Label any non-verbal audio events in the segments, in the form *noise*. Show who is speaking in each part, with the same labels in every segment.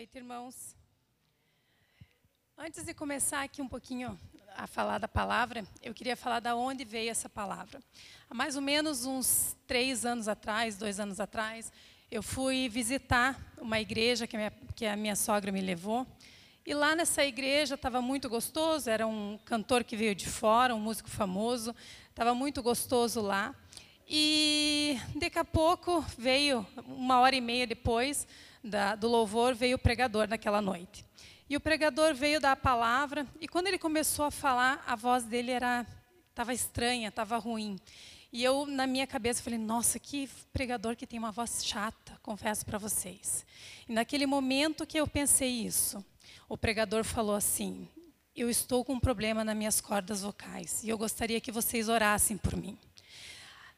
Speaker 1: noite, irmãos. Antes de começar aqui um pouquinho a falar da palavra, eu queria falar da onde veio essa palavra. Há mais ou menos uns três anos atrás, dois anos atrás, eu fui visitar uma igreja que minha, que a minha sogra me levou. E lá nessa igreja estava muito gostoso, era um cantor que veio de fora, um músico famoso, estava muito gostoso lá. E daqui a pouco veio, uma hora e meia depois, da, do louvor, veio o pregador naquela noite. E o pregador veio dar a palavra, e quando ele começou a falar, a voz dele era estava estranha, estava ruim. E eu, na minha cabeça, falei, nossa, que pregador que tem uma voz chata, confesso para vocês. E naquele momento que eu pensei isso, o pregador falou assim, eu estou com um problema nas minhas cordas vocais, e eu gostaria que vocês orassem por mim.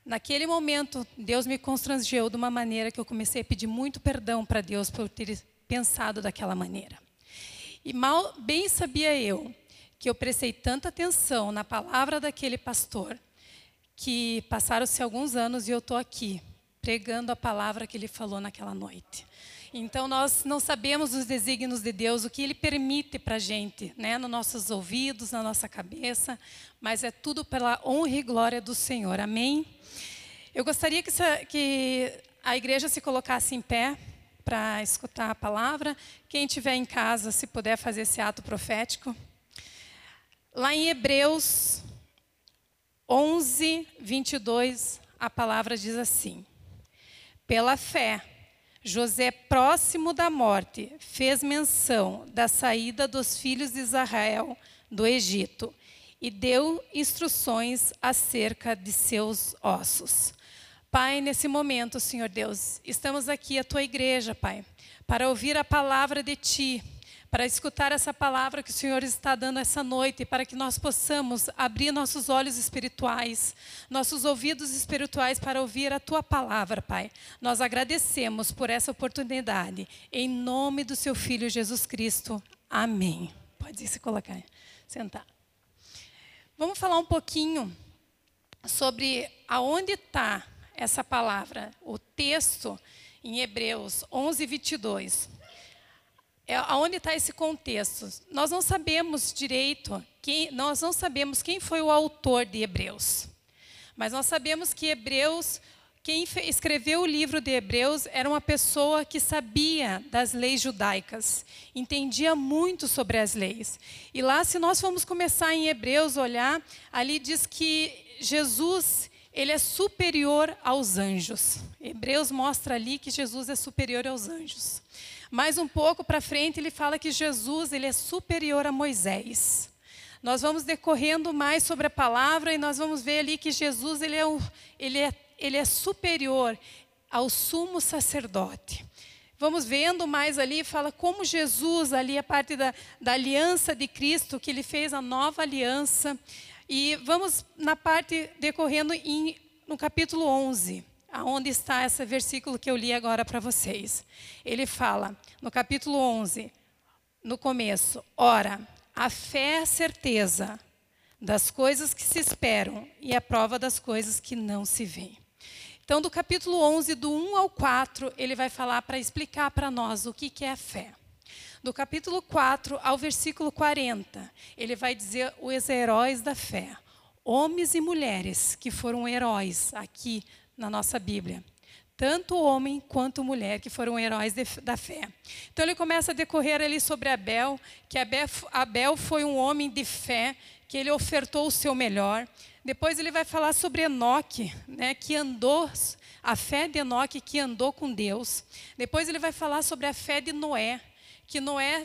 Speaker 1: Naquele momento, Deus me constrangeu de uma maneira que eu comecei a pedir muito perdão para Deus por ter pensado daquela maneira. E mal bem sabia eu que eu prestei tanta atenção na palavra daquele pastor que passaram-se alguns anos e eu estou aqui pregando a palavra que ele falou naquela noite. Então nós não sabemos os desígnios de Deus, o que Ele permite para a gente, né, nos nossos ouvidos, na nossa cabeça, mas é tudo pela honra e glória do Senhor. Amém? Eu gostaria que, que a igreja se colocasse em pé para escutar a palavra. Quem estiver em casa, se puder fazer esse ato profético. Lá em Hebreus 11, 22, a palavra diz assim: Pela fé, José, próximo da morte, fez menção da saída dos filhos de Israel do Egito e deu instruções acerca de seus ossos. Pai, nesse momento, Senhor Deus, estamos aqui, a tua igreja, Pai, para ouvir a palavra de ti, para escutar essa palavra que o Senhor está dando essa noite, para que nós possamos abrir nossos olhos espirituais, nossos ouvidos espirituais para ouvir a tua palavra, Pai. Nós agradecemos por essa oportunidade, em nome do seu Filho Jesus Cristo. Amém. Pode se colocar, sentar. Vamos falar um pouquinho sobre aonde está essa palavra, o texto em Hebreus 11, 22. É, aonde está esse contexto? Nós não sabemos direito, quem, nós não sabemos quem foi o autor de Hebreus. Mas nós sabemos que Hebreus, quem escreveu o livro de Hebreus era uma pessoa que sabia das leis judaicas, entendia muito sobre as leis. E lá, se nós formos começar em Hebreus, olhar, ali diz que Jesus ele é superior aos anjos. Hebreus mostra ali que Jesus é superior aos anjos. Mais um pouco para frente ele fala que Jesus ele é superior a Moisés. Nós vamos decorrendo mais sobre a palavra e nós vamos ver ali que Jesus ele é, ele é, ele é superior ao sumo sacerdote. Vamos vendo mais ali, fala como Jesus, ali a parte da, da aliança de Cristo, que ele fez a nova aliança, e vamos na parte decorrendo em, no capítulo 11, aonde está esse versículo que eu li agora para vocês. Ele fala, no capítulo 11, no começo, ora, a fé é a certeza das coisas que se esperam e a prova das coisas que não se veem. Então, do capítulo 11, do 1 ao 4, ele vai falar para explicar para nós o que, que é a fé do capítulo 4 ao versículo 40, ele vai dizer os heróis da fé. Homens e mulheres que foram heróis aqui na nossa Bíblia. Tanto homem quanto mulher que foram heróis de, da fé. Então ele começa a decorrer ali sobre Abel, que Abel, Abel foi um homem de fé, que ele ofertou o seu melhor. Depois ele vai falar sobre Enoque, né, que andou, a fé de Enoque que andou com Deus. Depois ele vai falar sobre a fé de Noé, que Noé,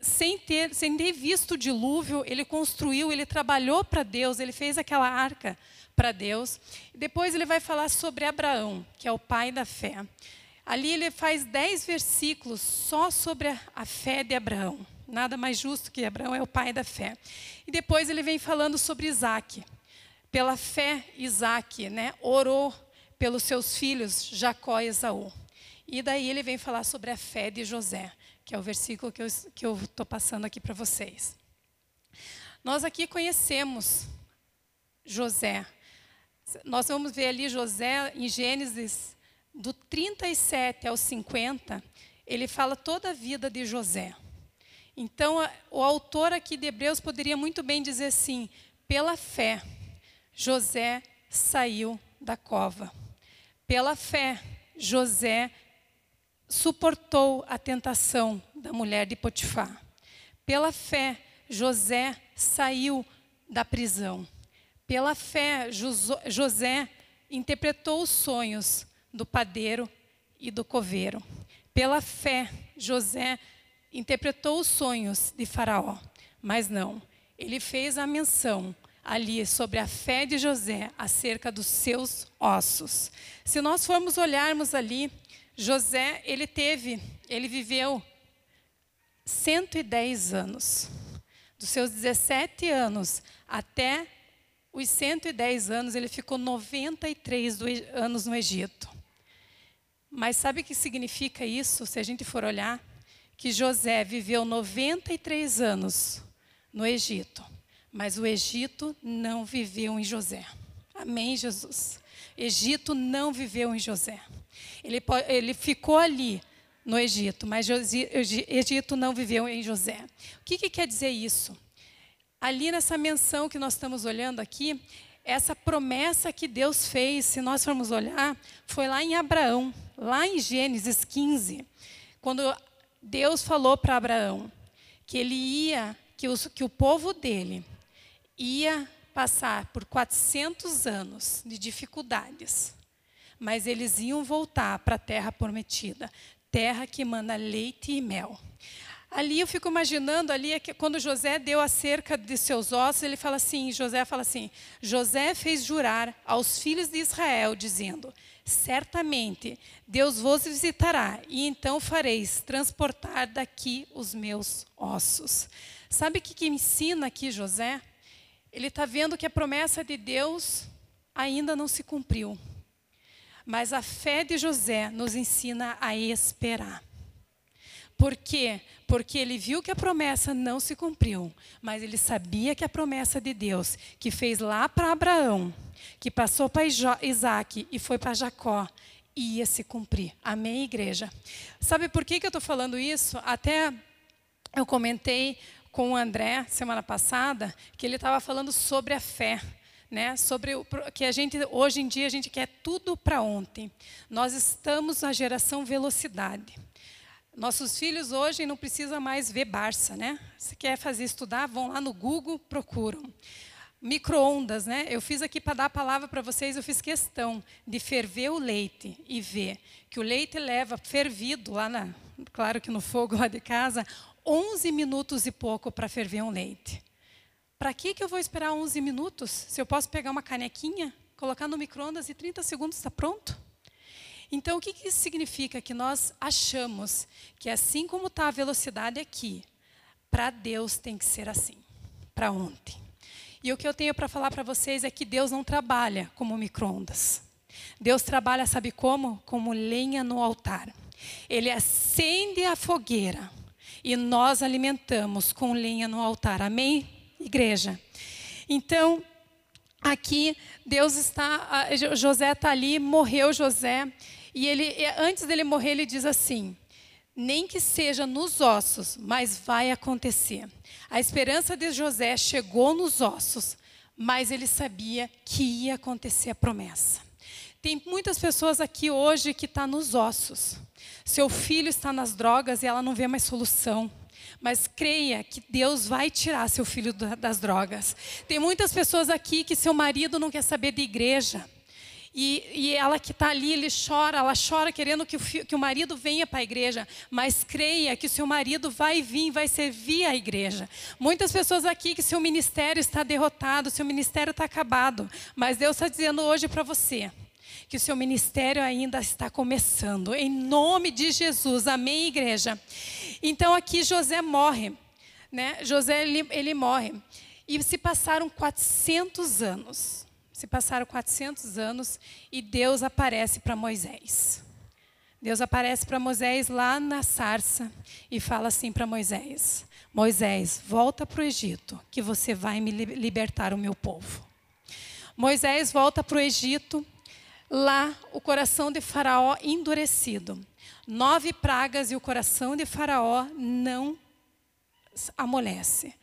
Speaker 1: sem ter, sem ter visto o dilúvio, ele construiu, ele trabalhou para Deus, ele fez aquela arca para Deus. Depois ele vai falar sobre Abraão, que é o pai da fé. Ali ele faz dez versículos só sobre a, fé de Abraão. Nada mais justo que Abraão é o pai da fé. E depois ele vem falando sobre Isaac. Pela fé, Isaac né, orou pelos seus filhos, Jacó e Esaú. E daí ele vem falar sobre a fé de José que é o versículo que eu estou passando aqui para vocês. Nós aqui conhecemos José. Nós vamos ver ali José em Gênesis, do 37 ao 50. ele fala toda a vida de José. Então, o autor aqui de Hebreus poderia muito bem dizer assim: pela fé, José saiu da cova. Pela fé, José suportou a tentação da mulher de Potifar. Pela fé, José saiu da prisão. Pela fé, José interpretou os sonhos do padeiro e do coveiro. Pela fé, José interpretou os sonhos de Faraó. Mas não, ele fez a menção ali sobre a fé de José acerca dos seus ossos. Se nós formos olharmos ali, José, ele teve, ele viveu 110 anos. Dos seus 17 anos até os 110 anos, ele ficou 93 anos no Egito. Mas sabe o que significa isso, se a gente for olhar? Que José viveu 93 anos no Egito, mas o Egito não viveu em José. Amém, Jesus? Egito não viveu em José. Ele, ele ficou ali no Egito, mas Egito não viveu em José. O que, que quer dizer isso? Ali nessa menção que nós estamos olhando aqui, essa promessa que Deus fez, se nós formos olhar, foi lá em Abraão, lá em Gênesis 15, quando Deus falou para Abraão que ele ia, que, os, que o povo dele ia passar por 400 anos de dificuldades, mas eles iam voltar para a terra prometida, terra que manda leite e mel. Ali eu fico imaginando ali é que quando José deu acerca de seus ossos, ele fala assim, José fala assim: José fez jurar aos filhos de Israel dizendo: Certamente Deus vos visitará e então fareis transportar daqui os meus ossos. Sabe o que, que ensina aqui José? Ele está vendo que a promessa de Deus ainda não se cumpriu. Mas a fé de José nos ensina a esperar. Por quê? Porque ele viu que a promessa não se cumpriu, mas ele sabia que a promessa de Deus, que fez lá para Abraão, que passou para Isaac e foi para Jacó, ia se cumprir. Amém, igreja? Sabe por que, que eu estou falando isso? Até eu comentei com o André semana passada que ele estava falando sobre a fé. Né, sobre o, que a gente hoje em dia a gente quer tudo para ontem. Nós estamos na geração velocidade. Nossos filhos hoje não precisam mais ver Barça, né? Se quer fazer estudar, vão lá no Google, procuram. Microondas, né? Eu fiz aqui para dar a palavra para vocês, eu fiz questão de ferver o leite e ver que o leite leva fervido lá na, claro que no fogo lá de casa, 11 minutos e pouco para ferver um leite. Para que que eu vou esperar 11 minutos? Se eu posso pegar uma canequinha, colocar no microondas e 30 segundos está pronto? Então, o que, que isso significa? Que nós achamos que assim como está a velocidade aqui, para Deus tem que ser assim, para ontem. E o que eu tenho para falar para vocês é que Deus não trabalha como microondas. Deus trabalha, sabe como? Como lenha no altar. Ele acende a fogueira e nós alimentamos com lenha no altar. Amém, igreja? Então, aqui Deus está, José está ali, morreu José, e ele, antes dele morrer, ele diz assim: nem que seja nos ossos, mas vai acontecer. A esperança de José chegou nos ossos, mas ele sabia que ia acontecer a promessa. Tem muitas pessoas aqui hoje que estão tá nos ossos. Seu filho está nas drogas e ela não vê mais solução. Mas creia que Deus vai tirar seu filho das drogas. Tem muitas pessoas aqui que seu marido não quer saber de igreja. E, e ela que está ali, ele chora, ela chora querendo que o, que o marido venha para a igreja, mas creia que o seu marido vai vir, vai servir a igreja. Muitas pessoas aqui que seu ministério está derrotado, seu ministério está acabado, mas Deus está dizendo hoje para você que o seu ministério ainda está começando, em nome de Jesus, amém, igreja? Então aqui José morre, né? José ele, ele morre, e se passaram 400 anos. Se passaram 400 anos e Deus aparece para Moisés. Deus aparece para Moisés lá na sarça e fala assim para Moisés: Moisés, volta para o Egito, que você vai me libertar o meu povo. Moisés volta para o Egito, lá o coração de Faraó endurecido. Nove pragas e o coração de Faraó não amolece.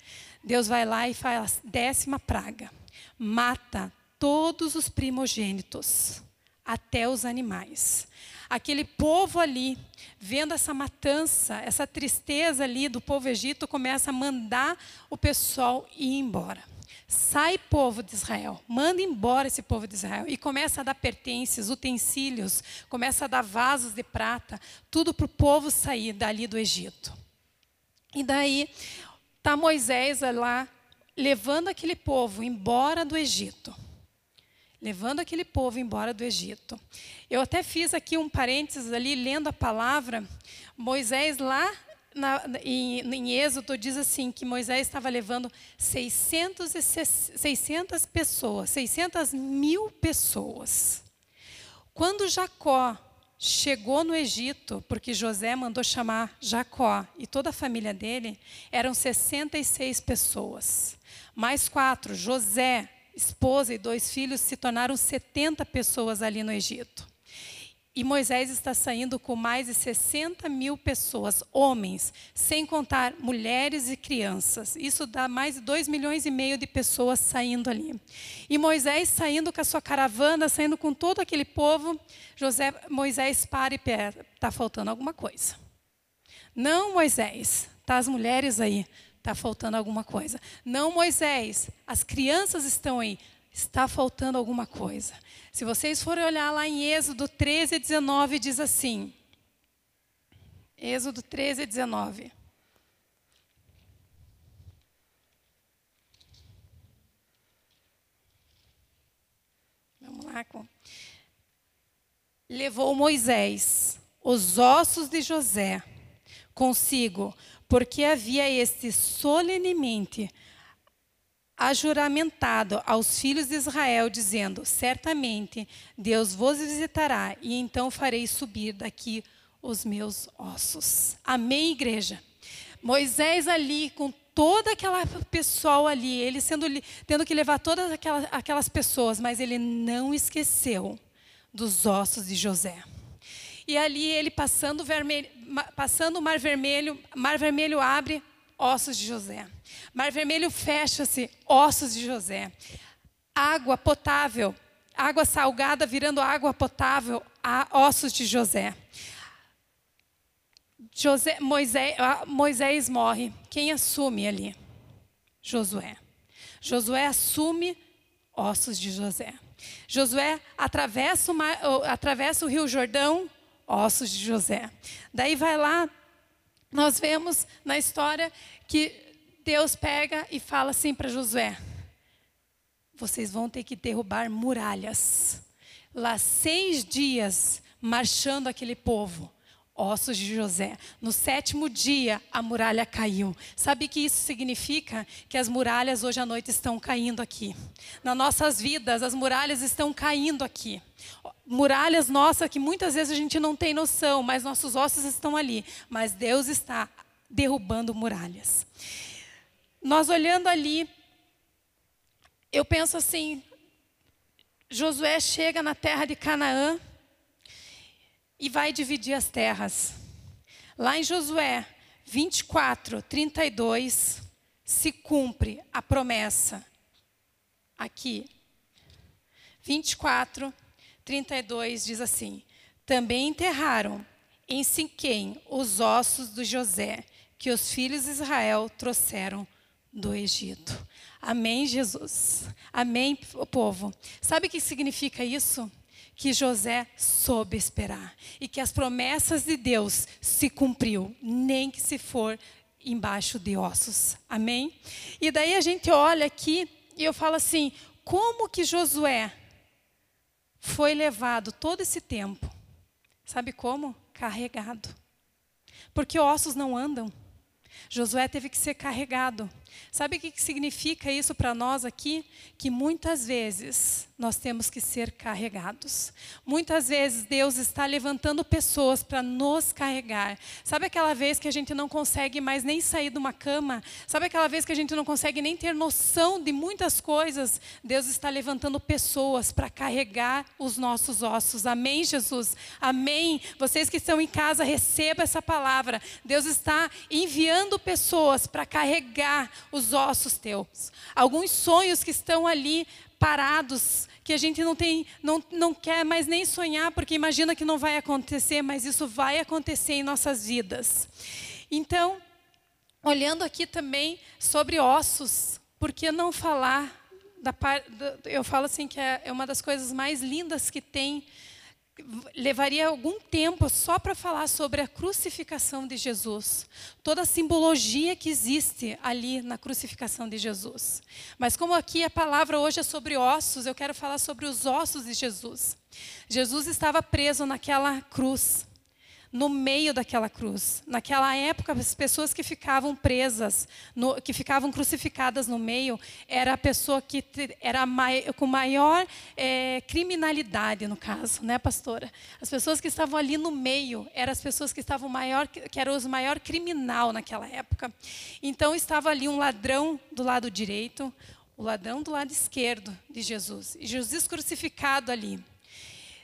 Speaker 1: Deus vai lá e faz a décima praga. Mata todos os primogênitos, até os animais. Aquele povo ali, vendo essa matança, essa tristeza ali do povo egito, começa a mandar o pessoal ir embora. Sai, povo de Israel, manda embora esse povo de Israel. E começa a dar pertences, utensílios, começa a dar vasos de prata, tudo para o povo sair dali do Egito. E daí está Moisés lá, levando aquele povo embora do Egito. Levando aquele povo embora do Egito. Eu até fiz aqui um parênteses ali, lendo a palavra. Moisés lá na, em, em, Êxodo diz assim que Moisés estava levando 600, 600 pessoas, 600 mil pessoas. Quando Jacó chegou no Egito, porque José mandou chamar Jacó e toda a família dele, eram 66 pessoas. Mais quatro, José, esposa e dois filhos, se tornaram 70 pessoas ali no Egito. E Moisés está saindo com mais de 60 mil pessoas, homens, sem contar mulheres e crianças. Isso dá mais de 2 milhões e meio de pessoas saindo ali. E Moisés saindo com a sua caravana, saindo com todo aquele povo. José, Moisés para e pera, está faltando alguma coisa. Não, Moisés, tá as mulheres aí, está faltando alguma coisa. Não, Moisés, as crianças estão aí, está faltando alguma coisa. Se vocês forem olhar lá em Êxodo 13, 19, diz assim. Êxodo 13, 19. Vamos lá. Levou Moisés os ossos de José consigo, porque havia este solenemente ajuramentado aos filhos de Israel, dizendo: Certamente Deus vos visitará, e então farei subir daqui os meus ossos. Amém, igreja? Moisés ali, com toda aquela pessoal ali, ele sendo, tendo que levar todas aquelas, aquelas pessoas, mas ele não esqueceu dos ossos de José. E ali ele passando, vermelho, passando o mar vermelho, mar vermelho abre, ossos de José. Mar Vermelho fecha-se, ossos de José. Água potável, água salgada virando água potável, ossos de José. José Moisés, Moisés morre. Quem assume ali? Josué. Josué assume ossos de José. Josué atravessa o, mar, atravessa o rio Jordão, ossos de José. Daí vai lá, nós vemos na história que Deus pega e fala assim para Josué: vocês vão ter que derrubar muralhas. Lá seis dias marchando aquele povo, ossos de José. No sétimo dia, a muralha caiu. Sabe o que isso significa? Que as muralhas hoje à noite estão caindo aqui. Nas nossas vidas, as muralhas estão caindo aqui. Muralhas nossas que muitas vezes a gente não tem noção, mas nossos ossos estão ali. Mas Deus está derrubando muralhas. Nós olhando ali, eu penso assim: Josué chega na terra de Canaã e vai dividir as terras. Lá em Josué 24, 32, se cumpre a promessa. Aqui. 24, 32 diz assim: Também enterraram em Siquém os ossos de José, que os filhos de Israel trouxeram do Egito. Amém, Jesus. Amém, povo. Sabe o que significa isso? Que José soube esperar e que as promessas de Deus se cumpriu, nem que se for embaixo de ossos. Amém? E daí a gente olha aqui e eu falo assim: como que Josué foi levado todo esse tempo? Sabe como? Carregado. Porque ossos não andam. Josué teve que ser carregado. Sabe o que significa isso para nós aqui? Que muitas vezes nós temos que ser carregados. Muitas vezes Deus está levantando pessoas para nos carregar. Sabe aquela vez que a gente não consegue mais nem sair de uma cama? Sabe aquela vez que a gente não consegue nem ter noção de muitas coisas? Deus está levantando pessoas para carregar os nossos ossos. Amém, Jesus? Amém. Vocês que estão em casa, receba essa palavra. Deus está enviando pessoas para carregar os ossos teus. Alguns sonhos que estão ali parados, que a gente não tem, não, não quer mais nem sonhar, porque imagina que não vai acontecer, mas isso vai acontecer em nossas vidas. Então, olhando aqui também sobre ossos, por que não falar da parte, eu falo assim que é, é uma das coisas mais lindas que tem levaria algum tempo só para falar sobre a crucificação de Jesus, toda a simbologia que existe ali na crucificação de Jesus. Mas como aqui a palavra hoje é sobre ossos, eu quero falar sobre os ossos de Jesus. Jesus estava preso naquela cruz no meio daquela cruz. Naquela época, as pessoas que ficavam presas, no, que ficavam crucificadas no meio, era a pessoa que era mai, com maior é, criminalidade, no caso, né, pastora? As pessoas que estavam ali no meio eram as pessoas que estavam maior, que eram os maior criminal naquela época. Então estava ali um ladrão do lado direito, o ladrão do lado esquerdo de Jesus, e Jesus crucificado ali.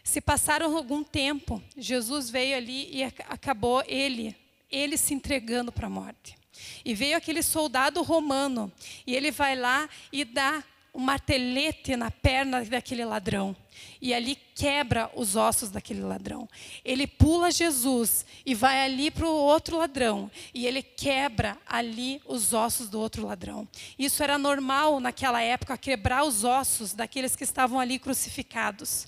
Speaker 1: Se passaram algum tempo, Jesus veio ali e acabou ele, ele se entregando para a morte. E veio aquele soldado romano, e ele vai lá e dá um martelete na perna daquele ladrão. E ali quebra os ossos daquele ladrão. Ele pula Jesus e vai ali para o outro ladrão. E ele quebra ali os ossos do outro ladrão. Isso era normal naquela época, quebrar os ossos daqueles que estavam ali crucificados.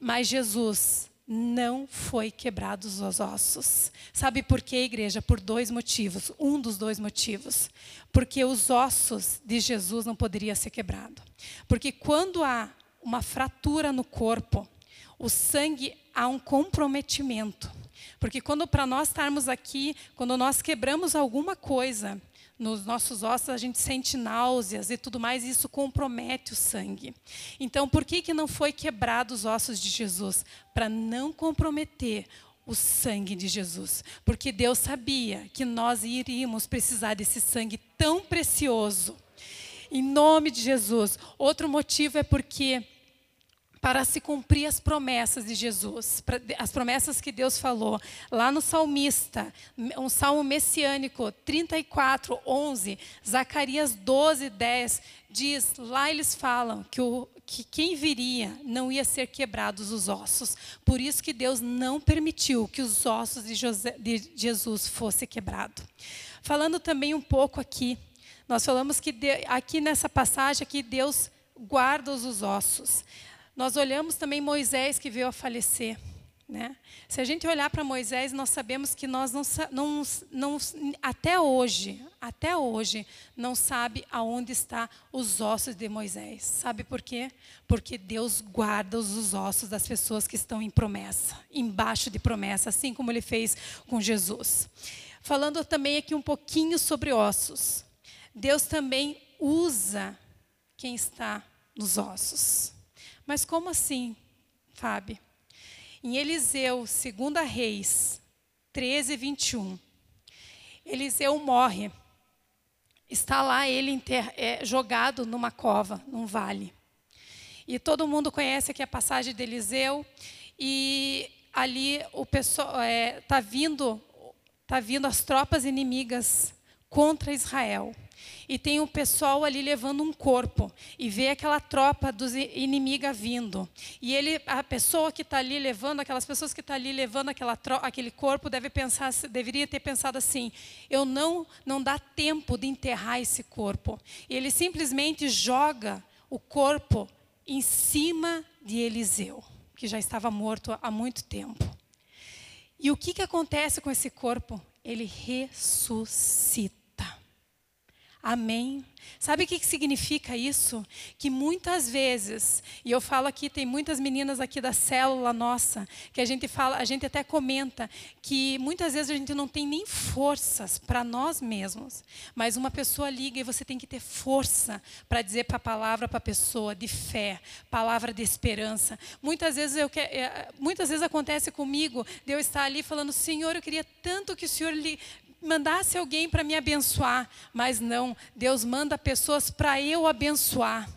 Speaker 1: Mas Jesus não foi quebrado os ossos. Sabe por quê, igreja? Por dois motivos. Um dos dois motivos. Porque os ossos de Jesus não poderiam ser quebrados. Porque quando há uma fratura no corpo, o sangue há um comprometimento. Porque quando para nós estarmos aqui, quando nós quebramos alguma coisa, nos nossos ossos a gente sente náuseas e tudo mais, e isso compromete o sangue. Então, por que, que não foi quebrado os ossos de Jesus? Para não comprometer o sangue de Jesus. Porque Deus sabia que nós iríamos precisar desse sangue tão precioso. Em nome de Jesus. Outro motivo é porque para se cumprir as promessas de Jesus, as promessas que Deus falou. Lá no salmista, um salmo messiânico, 34, 11, Zacarias 12, 10, diz, lá eles falam que, o, que quem viria não ia ser quebrados os ossos. Por isso que Deus não permitiu que os ossos de, José, de Jesus fossem quebrados. Falando também um pouco aqui, nós falamos que de, aqui nessa passagem aqui Deus guarda os ossos. Nós olhamos também Moisés que veio a falecer. Né? Se a gente olhar para Moisés, nós sabemos que nós não, não, não, até hoje, até hoje, não sabe aonde está os ossos de Moisés. Sabe por quê? Porque Deus guarda os ossos das pessoas que estão em promessa, embaixo de promessa, assim como Ele fez com Jesus. Falando também aqui um pouquinho sobre ossos. Deus também usa quem está nos ossos. Mas como assim, Fábio? Em Eliseu, 2 Reis 13, 21, Eliseu morre. Está lá ele é, jogado numa cova, num vale. E todo mundo conhece aqui a passagem de Eliseu. E ali o pessoal está é, tá vindo, tá vindo as tropas inimigas contra Israel e tem um pessoal ali levando um corpo e vê aquela tropa dos inimiga vindo. E ele, a pessoa que está ali levando, aquelas pessoas que estão tá ali levando aquela aquele corpo, deve pensar, deveria ter pensado assim: eu não não dá tempo de enterrar esse corpo. E ele simplesmente joga o corpo em cima de Eliseu, que já estava morto há muito tempo. E o que, que acontece com esse corpo? Ele ressuscita. Amém. Sabe o que significa isso? Que muitas vezes, e eu falo aqui, tem muitas meninas aqui da célula nossa, que a gente fala, a gente até comenta que muitas vezes a gente não tem nem forças para nós mesmos, mas uma pessoa liga e você tem que ter força para dizer para a palavra para a pessoa de fé, palavra de esperança. Muitas vezes eu é, muitas vezes acontece comigo, de eu estar ali falando, Senhor, eu queria tanto que o Senhor lhe mandasse alguém para me abençoar, mas não, Deus manda pessoas para eu abençoar.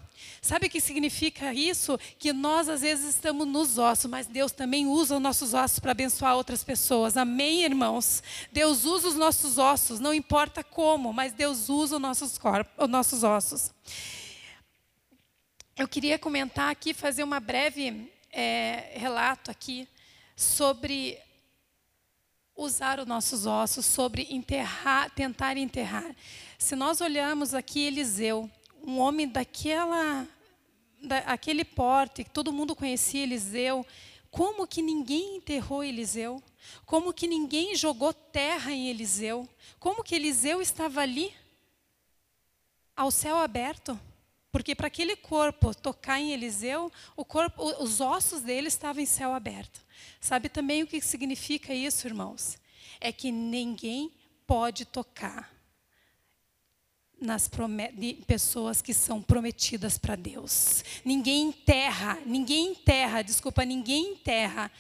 Speaker 1: Sabe o que significa isso? Que nós às vezes estamos nos ossos, mas Deus também usa os nossos ossos para abençoar outras pessoas. Amém, irmãos? Deus usa os nossos ossos, não importa como, mas Deus usa os nossos corpos, os nossos ossos. Eu queria comentar aqui, fazer uma breve é, relato aqui sobre usar os nossos ossos, sobre enterrar, tentar enterrar. Se nós olharmos aqui Eliseu, um homem daquela, daquele porte, que todo mundo conhecia Eliseu, como que ninguém enterrou Eliseu? Como que ninguém jogou terra em Eliseu? Como que Eliseu estava ali, ao céu aberto? Porque para aquele corpo tocar em Eliseu, corpo, os ossos dele estavam em céu aberto. Sabe também o que significa isso, irmãos? É que ninguém pode tocar nas pessoas que são prometidas para Deus. Ninguém enterra, ninguém enterra, desculpa, ninguém enterra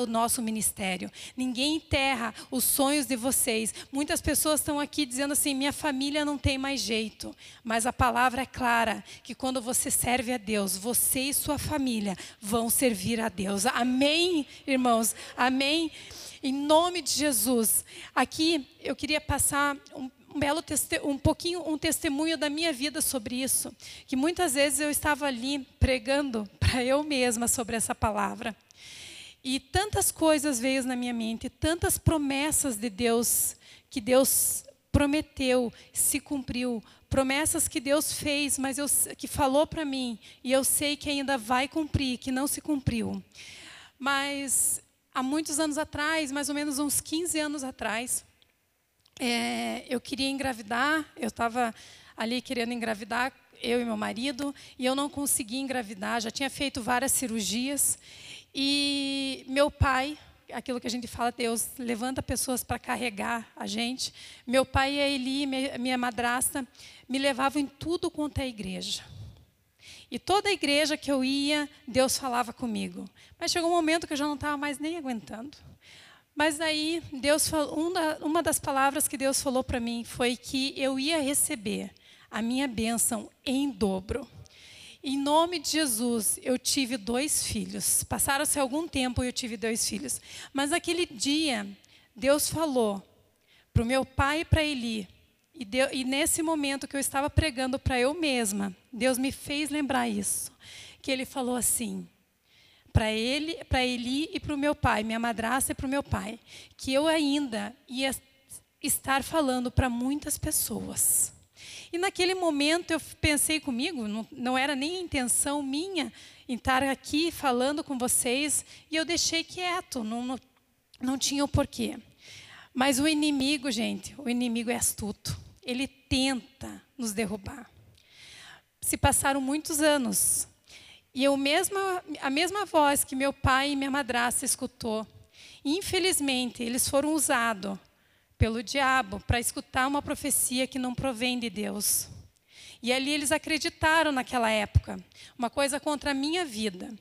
Speaker 1: o nosso ministério. Ninguém enterra os sonhos de vocês. Muitas pessoas estão aqui dizendo assim: minha família não tem mais jeito. Mas a palavra é clara: que quando você serve a Deus, você e sua família vão servir a Deus. Amém, irmãos? Amém? Em nome de Jesus. Aqui eu queria passar um um belo um pouquinho um testemunho da minha vida sobre isso, que muitas vezes eu estava ali pregando *laughs* para eu mesma sobre essa palavra. E tantas coisas veio na minha mente, tantas promessas de Deus que Deus prometeu, se cumpriu, promessas que Deus fez, mas eu, que falou para mim e eu sei que ainda vai cumprir, que não se cumpriu. Mas há muitos anos atrás, mais ou menos uns 15 anos atrás, é, eu queria engravidar, eu estava ali querendo engravidar, eu e meu marido, e eu não consegui engravidar, já tinha feito várias cirurgias. E meu pai, aquilo que a gente fala, Deus levanta pessoas para carregar a gente. Meu pai e a Eli, minha madrasta, me levavam em tudo quanto é igreja. E toda a igreja que eu ia, Deus falava comigo. Mas chegou um momento que eu já não estava mais nem aguentando. Mas aí, Deus falou, uma das palavras que Deus falou para mim foi que eu ia receber a minha bênção em dobro. Em nome de Jesus, eu tive dois filhos. Passaram-se algum tempo e eu tive dois filhos. Mas aquele dia, Deus falou para o meu pai e para Eli. E, deu, e nesse momento que eu estava pregando para eu mesma, Deus me fez lembrar isso. Que ele falou assim: para ele, para Eli e para o meu pai, minha madrasta e para o meu pai, que eu ainda ia estar falando para muitas pessoas. E naquele momento eu pensei comigo, não, não era nem intenção minha estar aqui falando com vocês, e eu deixei quieto, não, não, não tinha o porquê. Mas o inimigo, gente, o inimigo é astuto. Ele tenta nos derrubar. Se passaram muitos anos, e eu mesma, a mesma voz que meu pai e minha madrasta escutou, infelizmente, eles foram usados pelo diabo para escutar uma profecia que não provém de Deus. E ali eles acreditaram naquela época, uma coisa contra a minha vida.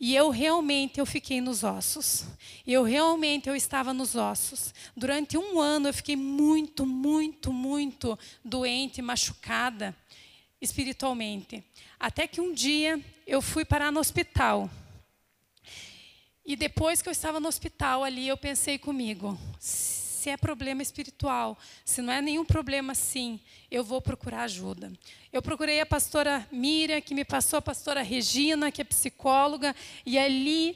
Speaker 1: E eu realmente eu fiquei nos ossos. Eu realmente eu estava nos ossos. Durante um ano eu fiquei muito, muito, muito doente, machucada espiritualmente. Até que um dia eu fui parar no hospital. E depois que eu estava no hospital ali, eu pensei comigo: se é problema espiritual, se não é nenhum problema assim, eu vou procurar ajuda. Eu procurei a pastora Miriam, que me passou a pastora Regina, que é psicóloga, e ali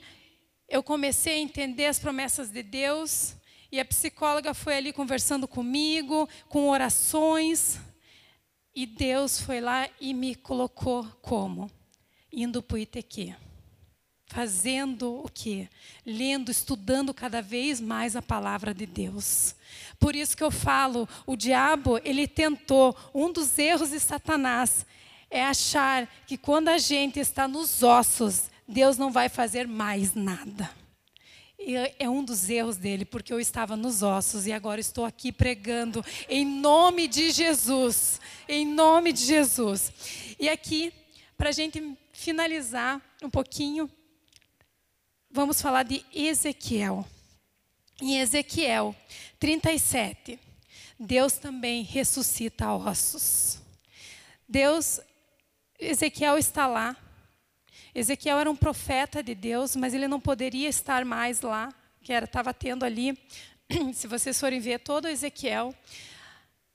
Speaker 1: eu comecei a entender as promessas de Deus. E a psicóloga foi ali conversando comigo, com orações. E Deus foi lá e me colocou como? Indo para o ITQ. Fazendo o quê? Lendo, estudando cada vez mais a palavra de Deus. Por isso que eu falo, o diabo, ele tentou, um dos erros de Satanás é achar que quando a gente está nos ossos, Deus não vai fazer mais nada. E é um dos erros dele, porque eu estava nos ossos e agora estou aqui pregando em nome de Jesus. Em nome de Jesus. E aqui, para a gente finalizar um pouquinho, vamos falar de Ezequiel. Em Ezequiel 37, Deus também ressuscita ossos. Deus, Ezequiel está lá, Ezequiel era um profeta de Deus, mas ele não poderia estar mais lá, que era estava tendo ali, *clears throat* se vocês forem ver todo Ezequiel,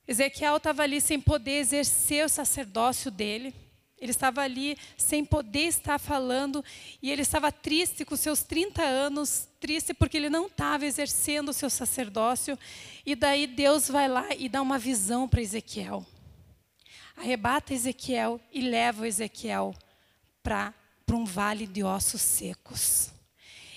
Speaker 1: Ezequiel estava ali sem poder exercer o sacerdócio dele. Ele estava ali sem poder estar falando e ele estava triste com seus 30 anos, triste porque ele não estava exercendo o seu sacerdócio. E daí Deus vai lá e dá uma visão para Ezequiel. Arrebata Ezequiel e leva Ezequiel para um vale de ossos secos.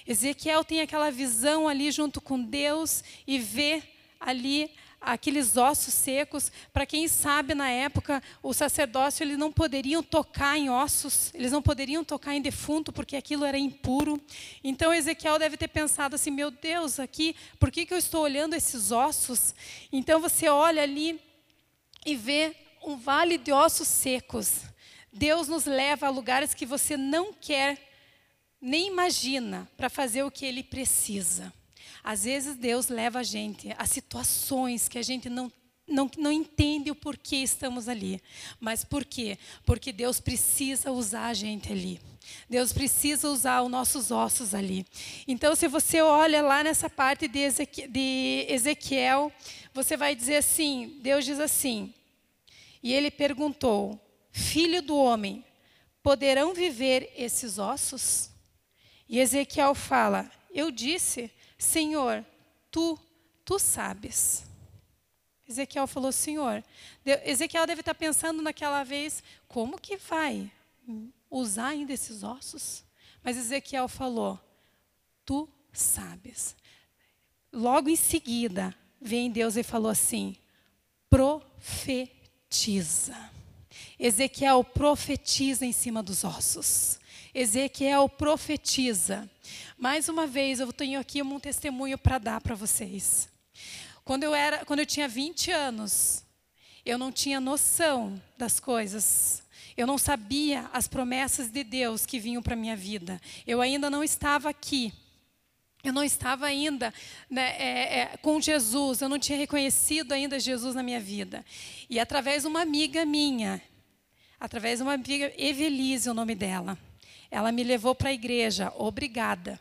Speaker 1: Ezequiel tem aquela visão ali junto com Deus e vê ali aqueles ossos secos. Para quem sabe, na época, o sacerdócio eles não poderiam tocar em ossos, eles não poderiam tocar em defunto, porque aquilo era impuro. Então Ezequiel deve ter pensado assim: meu Deus, aqui, por que, que eu estou olhando esses ossos? Então você olha ali e vê um vale de ossos secos. Deus nos leva a lugares que você não quer nem imagina para fazer o que Ele precisa. Às vezes Deus leva a gente a situações que a gente não não, não entende o porquê estamos ali. Mas por quê? Porque Deus precisa usar a gente ali. Deus precisa usar os nossos ossos ali. Então, se você olha lá nessa parte de Ezequiel, você vai dizer assim: Deus diz assim. E ele perguntou: Filho do homem, poderão viver esses ossos? E Ezequiel fala: Eu disse, Senhor, tu, tu sabes. Ezequiel falou: Senhor, Ezequiel deve estar pensando naquela vez: como que vai usar ainda esses ossos? Mas Ezequiel falou: Tu sabes. Logo em seguida, vem Deus e falou assim: profetiza. Ezequiel profetiza em cima dos ossos. Ezequiel profetiza. Mais uma vez, eu tenho aqui um testemunho para dar para vocês. Quando eu era, quando eu tinha 20 anos, eu não tinha noção das coisas. Eu não sabia as promessas de Deus que vinham para minha vida. Eu ainda não estava aqui. Eu não estava ainda né, é, é, com Jesus, eu não tinha reconhecido ainda Jesus na minha vida. E através de uma amiga minha, através de uma amiga, Evelise, o nome dela. Ela me levou para a igreja, obrigada.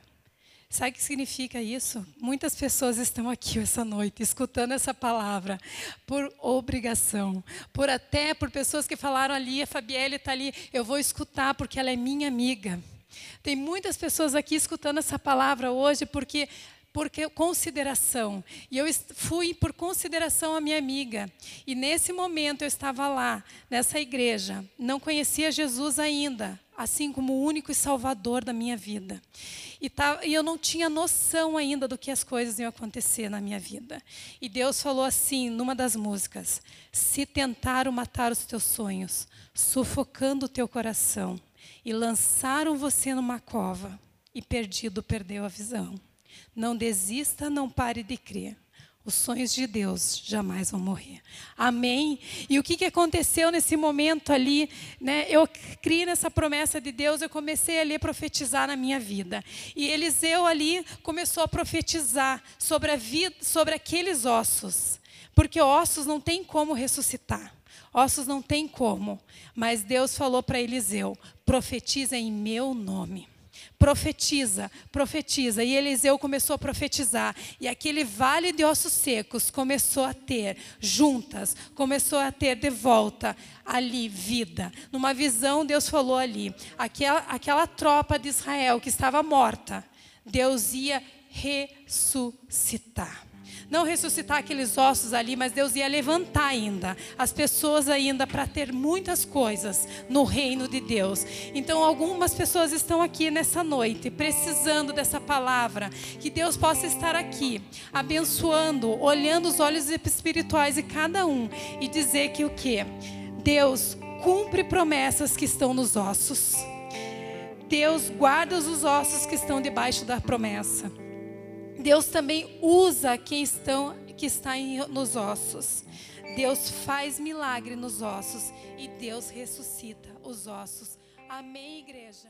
Speaker 1: Sabe o que significa isso? Muitas pessoas estão aqui essa noite escutando essa palavra por obrigação, por até por pessoas que falaram ali, a Fabielle está ali, eu vou escutar porque ela é minha amiga. Tem muitas pessoas aqui escutando essa palavra hoje porque por consideração. E eu fui por consideração a minha amiga. E nesse momento eu estava lá, nessa igreja, não conhecia Jesus ainda, assim como o único e salvador da minha vida. E, tá, e eu não tinha noção ainda do que as coisas iam acontecer na minha vida. E Deus falou assim, numa das músicas: Se tentaram matar os teus sonhos, sufocando o teu coração, e lançaram você numa cova, e perdido perdeu a visão. Não desista, não pare de crer. Os sonhos de Deus jamais vão morrer. Amém? E o que, que aconteceu nesse momento ali? Né? Eu criei nessa promessa de Deus, eu comecei ali a profetizar na minha vida. E Eliseu ali começou a profetizar sobre a vida, sobre aqueles ossos. Porque ossos não tem como ressuscitar. Ossos não tem como. Mas Deus falou para Eliseu: profetiza em meu nome profetiza, profetiza. E Eliseu começou a profetizar. E aquele vale de ossos secos começou a ter juntas, começou a ter de volta ali vida. Numa visão, Deus falou ali: aquela, aquela tropa de Israel que estava morta, Deus ia ressuscitar. Não ressuscitar aqueles ossos ali, mas Deus ia levantar ainda as pessoas ainda para ter muitas coisas no reino de Deus. Então, algumas pessoas estão aqui nessa noite precisando dessa palavra, que Deus possa estar aqui abençoando, olhando os olhos espirituais de cada um e dizer que o que? Deus cumpre promessas que estão nos ossos. Deus guarda os ossos que estão debaixo da promessa. Deus também usa quem estão, que está em, nos ossos. Deus faz milagre nos ossos e Deus ressuscita os ossos. Amém, igreja?